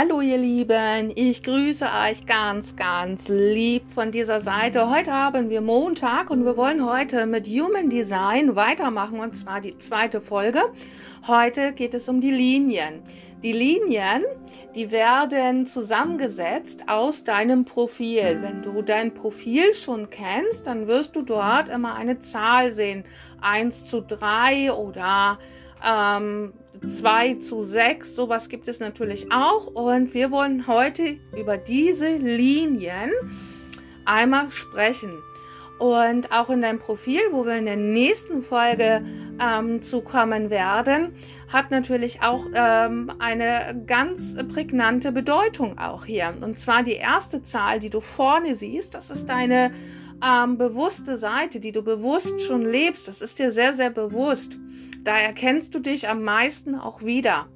Hallo ihr Lieben, ich grüße euch ganz, ganz lieb von dieser Seite. Heute haben wir Montag und wir wollen heute mit Human Design weitermachen und zwar die zweite Folge. Heute geht es um die Linien. Die Linien, die werden zusammengesetzt aus deinem Profil. Wenn du dein Profil schon kennst, dann wirst du dort immer eine Zahl sehen. 1 zu 3 oder ähm, 2 zu 6, sowas gibt es natürlich auch. Und wir wollen heute über diese Linien einmal sprechen. Und auch in deinem Profil, wo wir in der nächsten Folge ähm, zukommen werden, hat natürlich auch ähm, eine ganz prägnante Bedeutung auch hier. Und zwar die erste Zahl, die du vorne siehst, das ist deine ähm, bewusste Seite, die du bewusst schon lebst. Das ist dir sehr, sehr bewusst. Da erkennst du dich am meisten auch wieder.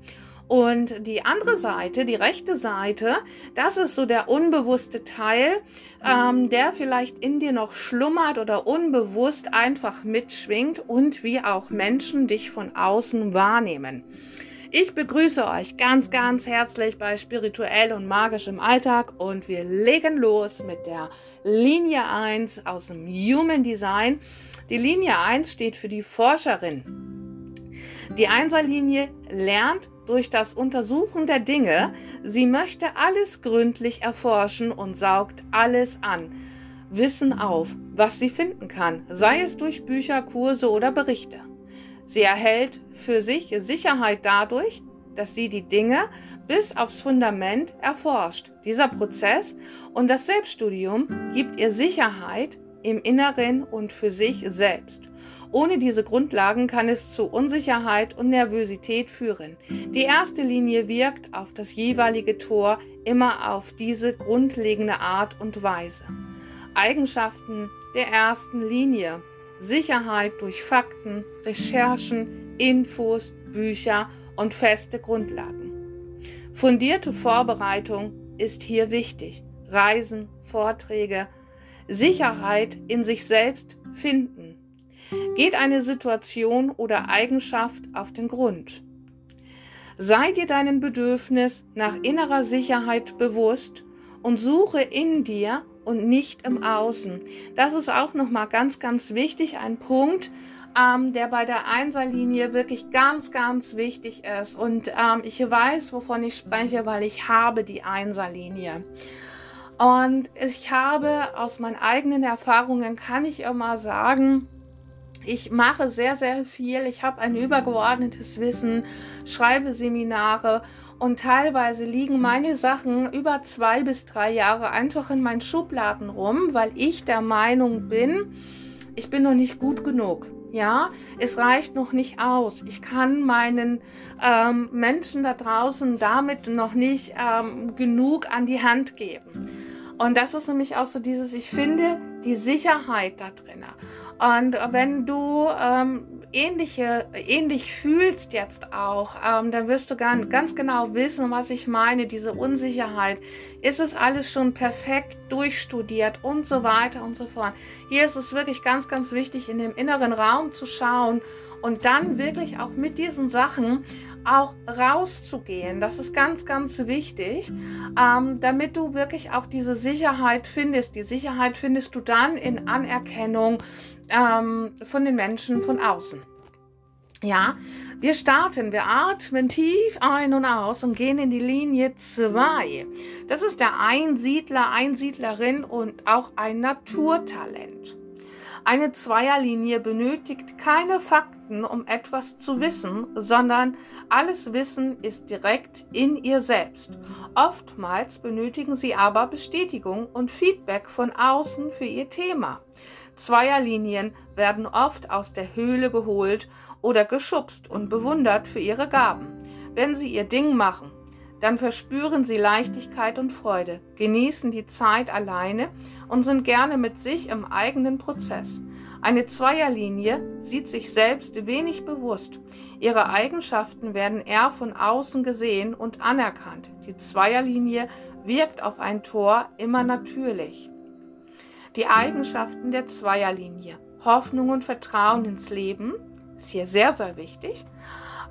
Und die andere Seite, die rechte Seite, das ist so der unbewusste Teil, ähm, der vielleicht in dir noch schlummert oder unbewusst einfach mitschwingt und wie auch Menschen dich von außen wahrnehmen. Ich begrüße euch ganz, ganz herzlich bei Spirituell und Magisch im Alltag und wir legen los mit der Linie 1 aus dem Human Design. Die Linie 1 steht für die Forscherin. Die Einserlinie lernt durch das Untersuchen der Dinge, sie möchte alles gründlich erforschen und saugt alles an. Wissen auf, was sie finden kann, sei es durch Bücher, Kurse oder Berichte. Sie erhält für sich Sicherheit dadurch, dass sie die Dinge bis aufs Fundament erforscht. Dieser Prozess und das Selbststudium gibt ihr Sicherheit im Inneren und für sich selbst. Ohne diese Grundlagen kann es zu Unsicherheit und Nervosität führen. Die erste Linie wirkt auf das jeweilige Tor immer auf diese grundlegende Art und Weise. Eigenschaften der ersten Linie. Sicherheit durch Fakten, Recherchen, Infos, Bücher und feste Grundlagen. Fundierte Vorbereitung ist hier wichtig. Reisen, Vorträge, Sicherheit in sich selbst finden geht eine Situation oder Eigenschaft auf den Grund. Sei dir deinen Bedürfnis nach innerer Sicherheit bewusst und suche in dir und nicht im Außen. Das ist auch nochmal ganz, ganz wichtig, ein Punkt, ähm, der bei der Einserlinie wirklich ganz, ganz wichtig ist. Und ähm, ich weiß, wovon ich spreche, weil ich habe die Einserlinie. Und ich habe aus meinen eigenen Erfahrungen, kann ich immer sagen, ich mache sehr, sehr viel. Ich habe ein übergeordnetes Wissen, schreibe Seminare und teilweise liegen meine Sachen über zwei bis drei Jahre einfach in meinen Schubladen rum, weil ich der Meinung bin, ich bin noch nicht gut genug. Ja, es reicht noch nicht aus. Ich kann meinen ähm, Menschen da draußen damit noch nicht ähm, genug an die Hand geben. Und das ist nämlich auch so dieses, ich finde die Sicherheit da drin. Und wenn du ähm, ähnliche, ähnlich fühlst jetzt auch, ähm, dann wirst du ganz, ganz genau wissen, was ich meine, diese Unsicherheit. Ist es alles schon perfekt durchstudiert und so weiter und so fort. Hier ist es wirklich ganz, ganz wichtig, in dem inneren Raum zu schauen und dann wirklich auch mit diesen Sachen auch rauszugehen. Das ist ganz, ganz wichtig, ähm, damit du wirklich auch diese Sicherheit findest. Die Sicherheit findest du dann in Anerkennung ähm, von den Menschen von außen. Ja, wir starten, wir atmen tief ein und aus und gehen in die Linie 2. Das ist der Einsiedler, Einsiedlerin und auch ein Naturtalent. Eine Zweierlinie benötigt keine Fakten, um etwas zu wissen, sondern alles Wissen ist direkt in ihr selbst. Oftmals benötigen sie aber Bestätigung und Feedback von außen für ihr Thema. Zweierlinien werden oft aus der Höhle geholt oder geschubst und bewundert für ihre Gaben. Wenn sie ihr Ding machen, dann verspüren sie Leichtigkeit und Freude, genießen die Zeit alleine und sind gerne mit sich im eigenen Prozess. Eine Zweierlinie sieht sich selbst wenig bewusst. Ihre Eigenschaften werden eher von außen gesehen und anerkannt. Die Zweierlinie wirkt auf ein Tor immer natürlich. Die Eigenschaften der Zweierlinie. Hoffnung und Vertrauen ins Leben ist hier sehr, sehr wichtig.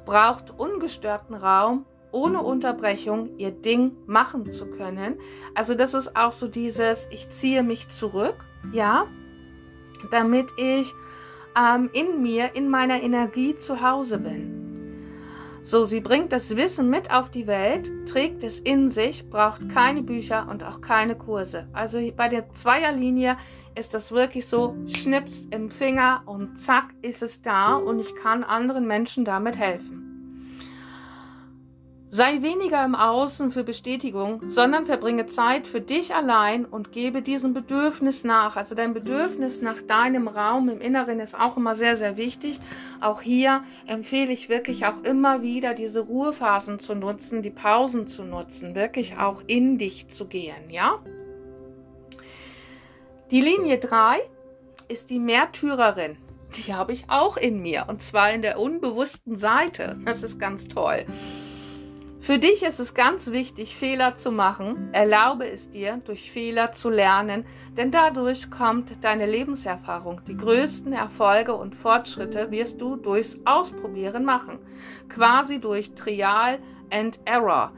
Braucht ungestörten Raum ohne Unterbrechung ihr Ding machen zu können. Also das ist auch so dieses, ich ziehe mich zurück, ja, damit ich ähm, in mir, in meiner Energie zu Hause bin. So, sie bringt das Wissen mit auf die Welt, trägt es in sich, braucht keine Bücher und auch keine Kurse. Also bei der Zweierlinie ist das wirklich so, schnips im Finger und zack ist es da und ich kann anderen Menschen damit helfen. Sei weniger im Außen für Bestätigung, sondern verbringe Zeit für dich allein und gebe diesem Bedürfnis nach. Also dein Bedürfnis nach deinem Raum im Inneren ist auch immer sehr, sehr wichtig. Auch hier empfehle ich wirklich auch immer wieder diese Ruhephasen zu nutzen, die Pausen zu nutzen, wirklich auch in dich zu gehen, ja? Die Linie 3 ist die Märtyrerin. Die habe ich auch in mir und zwar in der unbewussten Seite. Das ist ganz toll. Für dich ist es ganz wichtig, Fehler zu machen. Erlaube es dir, durch Fehler zu lernen, denn dadurch kommt deine Lebenserfahrung. Die größten Erfolge und Fortschritte wirst du durchs Ausprobieren machen, quasi durch Trial and Error.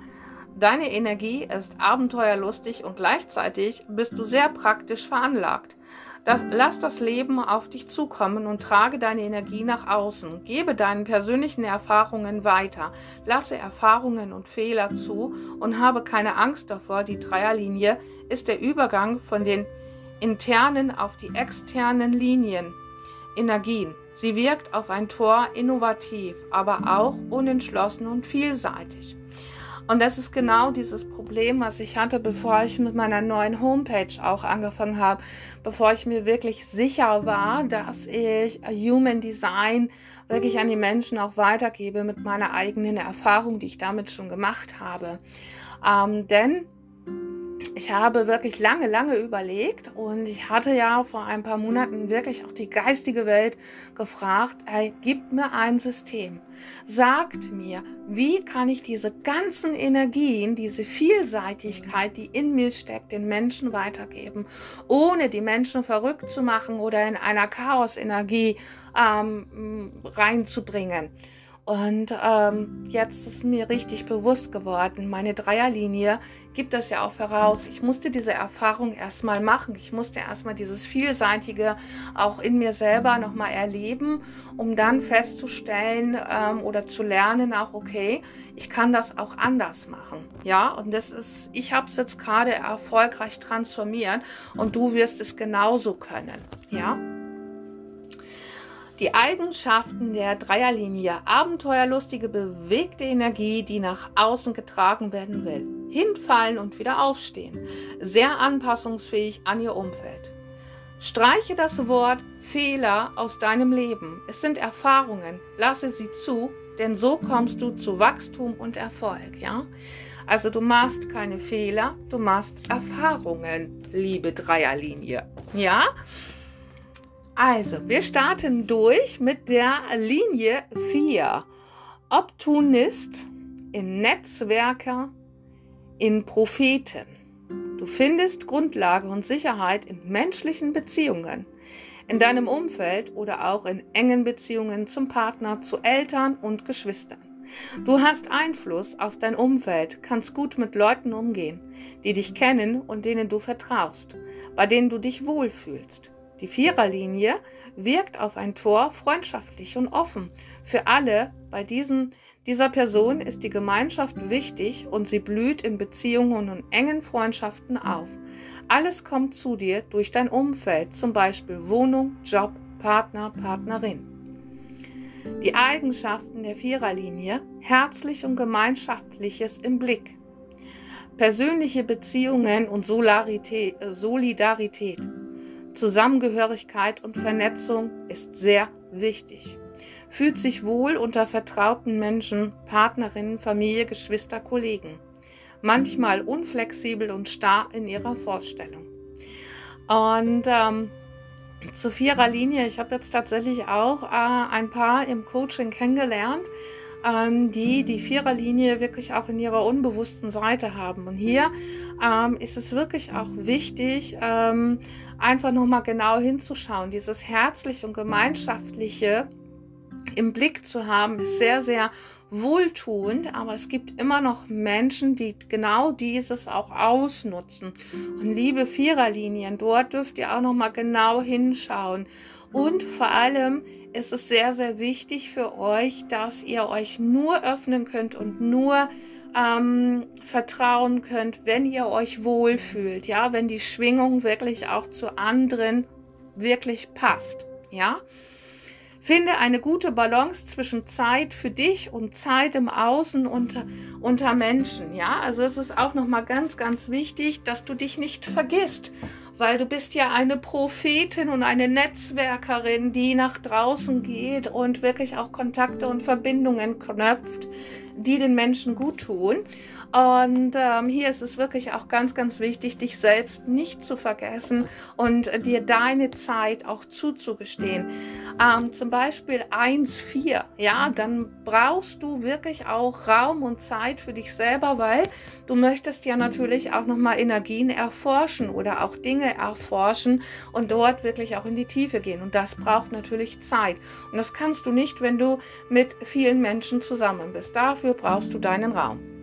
Deine Energie ist abenteuerlustig und gleichzeitig bist du sehr praktisch veranlagt. Das, lass das Leben auf dich zukommen und trage deine Energie nach außen. Gebe deinen persönlichen Erfahrungen weiter. Lasse Erfahrungen und Fehler zu und habe keine Angst davor. Die Dreierlinie ist der Übergang von den internen auf die externen Linien. Energien. Sie wirkt auf ein Tor innovativ, aber auch unentschlossen und vielseitig. Und das ist genau dieses Problem, was ich hatte, bevor ich mit meiner neuen Homepage auch angefangen habe, bevor ich mir wirklich sicher war, dass ich Human Design wirklich an die Menschen auch weitergebe mit meiner eigenen Erfahrung, die ich damit schon gemacht habe. Ähm, denn ich habe wirklich lange, lange überlegt und ich hatte ja vor ein paar Monaten wirklich auch die geistige Welt gefragt, ey, gib mir ein System. Sagt mir, wie kann ich diese ganzen Energien, diese Vielseitigkeit, die in mir steckt, den Menschen weitergeben, ohne die Menschen verrückt zu machen oder in einer Chaosenergie ähm, reinzubringen. Und ähm, jetzt ist mir richtig bewusst geworden, meine Dreierlinie gibt das ja auch voraus. Ich musste diese Erfahrung erstmal machen. Ich musste erstmal dieses Vielseitige auch in mir selber nochmal erleben, um dann festzustellen ähm, oder zu lernen, auch okay, ich kann das auch anders machen. Ja, und das ist, ich habe es jetzt gerade erfolgreich transformiert und du wirst es genauso können. Ja. Die Eigenschaften der Dreierlinie. Abenteuerlustige, bewegte Energie, die nach außen getragen werden will. Hinfallen und wieder aufstehen. Sehr anpassungsfähig an ihr Umfeld. Streiche das Wort Fehler aus deinem Leben. Es sind Erfahrungen. Lasse sie zu, denn so kommst du zu Wachstum und Erfolg, ja? Also du machst keine Fehler, du machst Erfahrungen, liebe Dreierlinie. Ja? Also, wir starten durch mit der Linie 4. Opportunist, in Netzwerker, in Propheten. Du findest Grundlage und Sicherheit in menschlichen Beziehungen, in deinem Umfeld oder auch in engen Beziehungen zum Partner, zu Eltern und Geschwistern. Du hast Einfluss auf dein Umfeld, kannst gut mit Leuten umgehen, die dich kennen und denen du vertraust, bei denen du dich wohlfühlst. Die Viererlinie wirkt auf ein Tor freundschaftlich und offen. Für alle bei diesen, dieser Person ist die Gemeinschaft wichtig und sie blüht in Beziehungen und engen Freundschaften auf. Alles kommt zu dir durch dein Umfeld, zum Beispiel Wohnung, Job, Partner, Partnerin. Die Eigenschaften der Viererlinie, herzlich und gemeinschaftliches im Blick. Persönliche Beziehungen und Solidarität, Zusammengehörigkeit und Vernetzung ist sehr wichtig. Fühlt sich wohl unter vertrauten Menschen, Partnerinnen, Familie, Geschwister, Kollegen. Manchmal unflexibel und starr in ihrer Vorstellung. Und ähm, zu vierer Linie, ich habe jetzt tatsächlich auch äh, ein paar im Coaching kennengelernt, ähm, die die Viererlinie wirklich auch in ihrer unbewussten Seite haben. Und hier ähm, ist es wirklich auch wichtig, ähm, einfach nochmal genau hinzuschauen. Dieses herzliche und gemeinschaftliche im Blick zu haben, ist sehr, sehr wohltuend, aber es gibt immer noch Menschen, die genau dieses auch ausnutzen. Und liebe Viererlinien, dort dürft ihr auch noch mal genau hinschauen. Und vor allem ist es sehr, sehr wichtig für euch, dass ihr euch nur öffnen könnt und nur ähm, vertrauen könnt, wenn ihr euch wohlfühlt, ja, wenn die Schwingung wirklich auch zu anderen wirklich passt, ja. Finde eine gute Balance zwischen Zeit für dich und Zeit im Außen unter, unter Menschen. Ja, also es ist auch nochmal ganz, ganz wichtig, dass du dich nicht vergisst, weil du bist ja eine Prophetin und eine Netzwerkerin, die nach draußen geht und wirklich auch Kontakte und Verbindungen knöpft, die den Menschen gut tun. Und ähm, hier ist es wirklich auch ganz, ganz wichtig, dich selbst nicht zu vergessen und dir deine Zeit auch zuzugestehen. Ähm, zum Beispiel 1,4, ja, dann brauchst du wirklich auch Raum und Zeit für dich selber, weil du möchtest ja natürlich auch nochmal Energien erforschen oder auch Dinge erforschen und dort wirklich auch in die Tiefe gehen. Und das braucht natürlich Zeit. Und das kannst du nicht, wenn du mit vielen Menschen zusammen bist. Dafür brauchst du deinen Raum.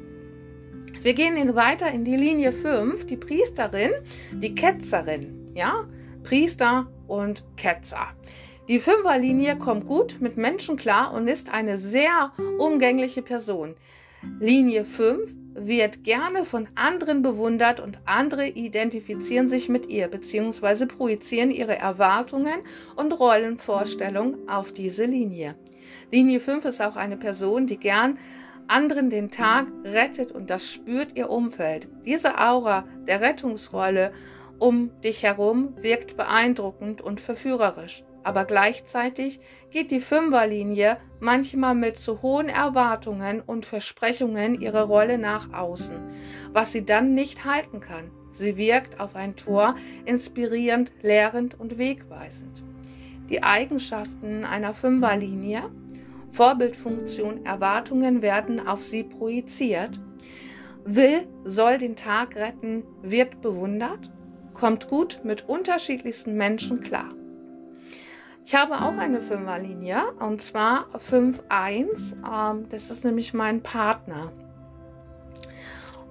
Wir gehen weiter in die Linie 5, die Priesterin, die Ketzerin, ja, Priester und Ketzer. Die Fünferlinie kommt gut mit Menschen klar und ist eine sehr umgängliche Person. Linie 5 wird gerne von anderen bewundert und andere identifizieren sich mit ihr bzw. projizieren ihre Erwartungen und Rollenvorstellungen auf diese Linie. Linie 5 ist auch eine Person, die gern anderen den Tag rettet und das spürt ihr Umfeld. Diese Aura der Rettungsrolle um dich herum wirkt beeindruckend und verführerisch. Aber gleichzeitig geht die Fünferlinie manchmal mit zu hohen Erwartungen und Versprechungen ihre Rolle nach außen, was sie dann nicht halten kann. Sie wirkt auf ein Tor inspirierend, lehrend und wegweisend. Die Eigenschaften einer Fünferlinie Vorbildfunktion, Erwartungen werden auf sie projiziert. Will, soll den Tag retten, wird bewundert, kommt gut mit unterschiedlichsten Menschen klar. Ich habe auch eine Fünferlinie und zwar 5.1. Ähm, das ist nämlich mein Partner.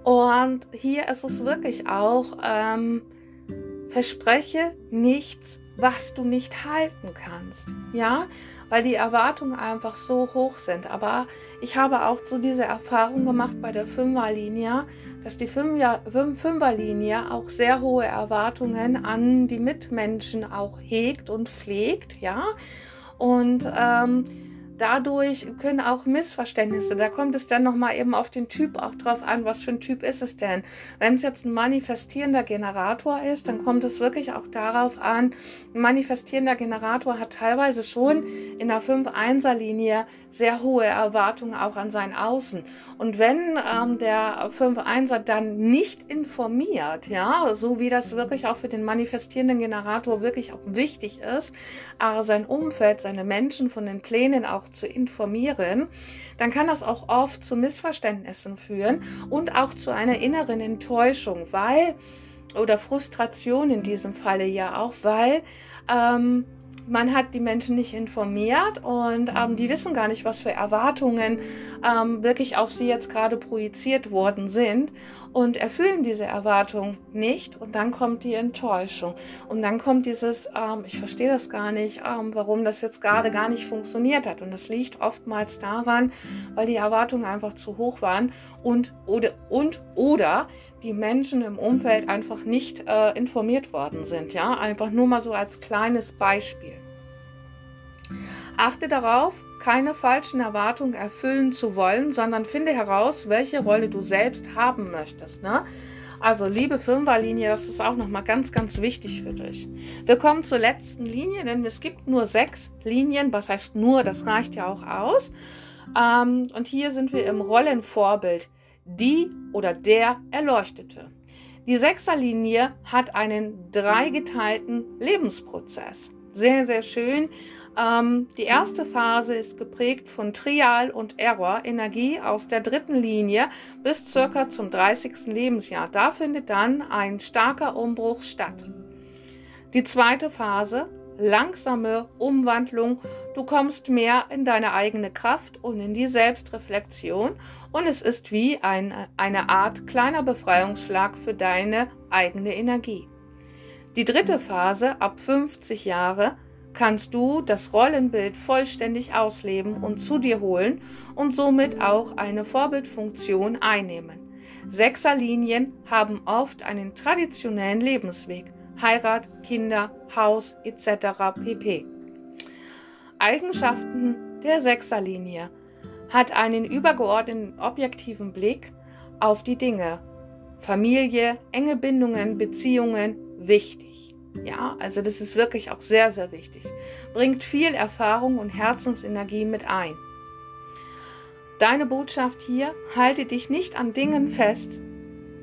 Und hier ist es wirklich auch, ähm, verspreche nichts was du nicht halten kannst. Ja, weil die Erwartungen einfach so hoch sind. Aber ich habe auch so diese Erfahrung gemacht bei der Fünferlinie, dass die Fünferlinie auch sehr hohe Erwartungen an die Mitmenschen auch hegt und pflegt. Ja, und ähm, dadurch können auch Missverständnisse, da kommt es dann nochmal eben auf den Typ auch drauf an, was für ein Typ ist es denn. Wenn es jetzt ein manifestierender Generator ist, dann kommt es wirklich auch darauf an, ein manifestierender Generator hat teilweise schon in der 5-1er-Linie sehr hohe Erwartungen auch an sein Außen. Und wenn ähm, der 5-1er dann nicht informiert, ja, so wie das wirklich auch für den manifestierenden Generator wirklich auch wichtig ist, äh, sein Umfeld, seine Menschen von den Plänen auch zu informieren, dann kann das auch oft zu Missverständnissen führen und auch zu einer inneren Enttäuschung, weil, oder Frustration in diesem Falle ja auch, weil ähm, man hat die Menschen nicht informiert und ähm, die wissen gar nicht, was für Erwartungen ähm, wirklich auf sie jetzt gerade projiziert worden sind und erfüllen diese Erwartung nicht und dann kommt die Enttäuschung und dann kommt dieses, ähm, ich verstehe das gar nicht, ähm, warum das jetzt gerade gar nicht funktioniert hat und das liegt oftmals daran, weil die Erwartungen einfach zu hoch waren und oder, und, oder die Menschen im Umfeld einfach nicht äh, informiert worden sind. Ja, einfach nur mal so als kleines Beispiel. Achte darauf, keine falschen Erwartungen erfüllen zu wollen, sondern finde heraus, welche Rolle du selbst haben möchtest. Ne? Also liebe Fünferlinie, das ist auch nochmal ganz, ganz wichtig für dich. Wir kommen zur letzten Linie, denn es gibt nur sechs Linien. Was heißt nur? Das reicht ja auch aus. Ähm, und hier sind wir im Rollenvorbild die oder der Erleuchtete. Die Sechserlinie hat einen dreigeteilten Lebensprozess. Sehr, sehr schön. Ähm, die erste Phase ist geprägt von Trial und Error, Energie aus der dritten Linie bis circa zum 30. Lebensjahr. Da findet dann ein starker Umbruch statt. Die zweite Phase, langsame Umwandlung Du kommst mehr in deine eigene Kraft und in die Selbstreflexion und es ist wie ein, eine Art kleiner Befreiungsschlag für deine eigene Energie. Die dritte Phase, ab 50 Jahre, kannst du das Rollenbild vollständig ausleben und zu dir holen und somit auch eine Vorbildfunktion einnehmen. Sechserlinien haben oft einen traditionellen Lebensweg, Heirat, Kinder, Haus etc. pp. Eigenschaften der Sechserlinie hat einen übergeordneten objektiven Blick auf die Dinge. Familie, enge Bindungen, Beziehungen, wichtig. Ja, also das ist wirklich auch sehr, sehr wichtig. Bringt viel Erfahrung und Herzensenergie mit ein. Deine Botschaft hier, halte dich nicht an Dingen fest,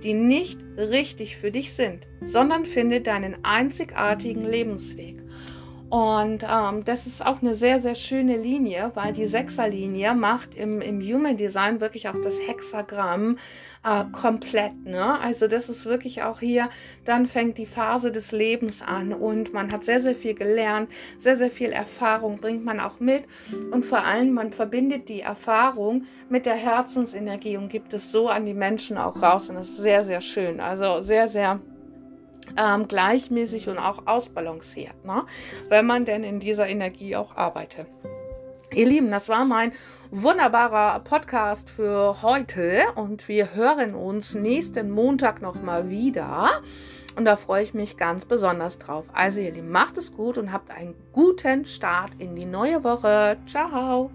die nicht richtig für dich sind, sondern finde deinen einzigartigen Lebensweg. Und ähm, das ist auch eine sehr, sehr schöne Linie, weil die Sechserlinie macht im, im Human Design wirklich auch das Hexagramm äh, komplett. Ne? Also das ist wirklich auch hier, dann fängt die Phase des Lebens an und man hat sehr, sehr viel gelernt, sehr, sehr viel Erfahrung bringt man auch mit und vor allem man verbindet die Erfahrung mit der Herzensenergie und gibt es so an die Menschen auch raus und das ist sehr, sehr schön. Also sehr, sehr ähm, gleichmäßig und auch ausbalanciert, ne? wenn man denn in dieser Energie auch arbeitet. Ihr Lieben, das war mein wunderbarer Podcast für heute und wir hören uns nächsten Montag nochmal wieder. Und da freue ich mich ganz besonders drauf. Also ihr Lieben, macht es gut und habt einen guten Start in die neue Woche. Ciao.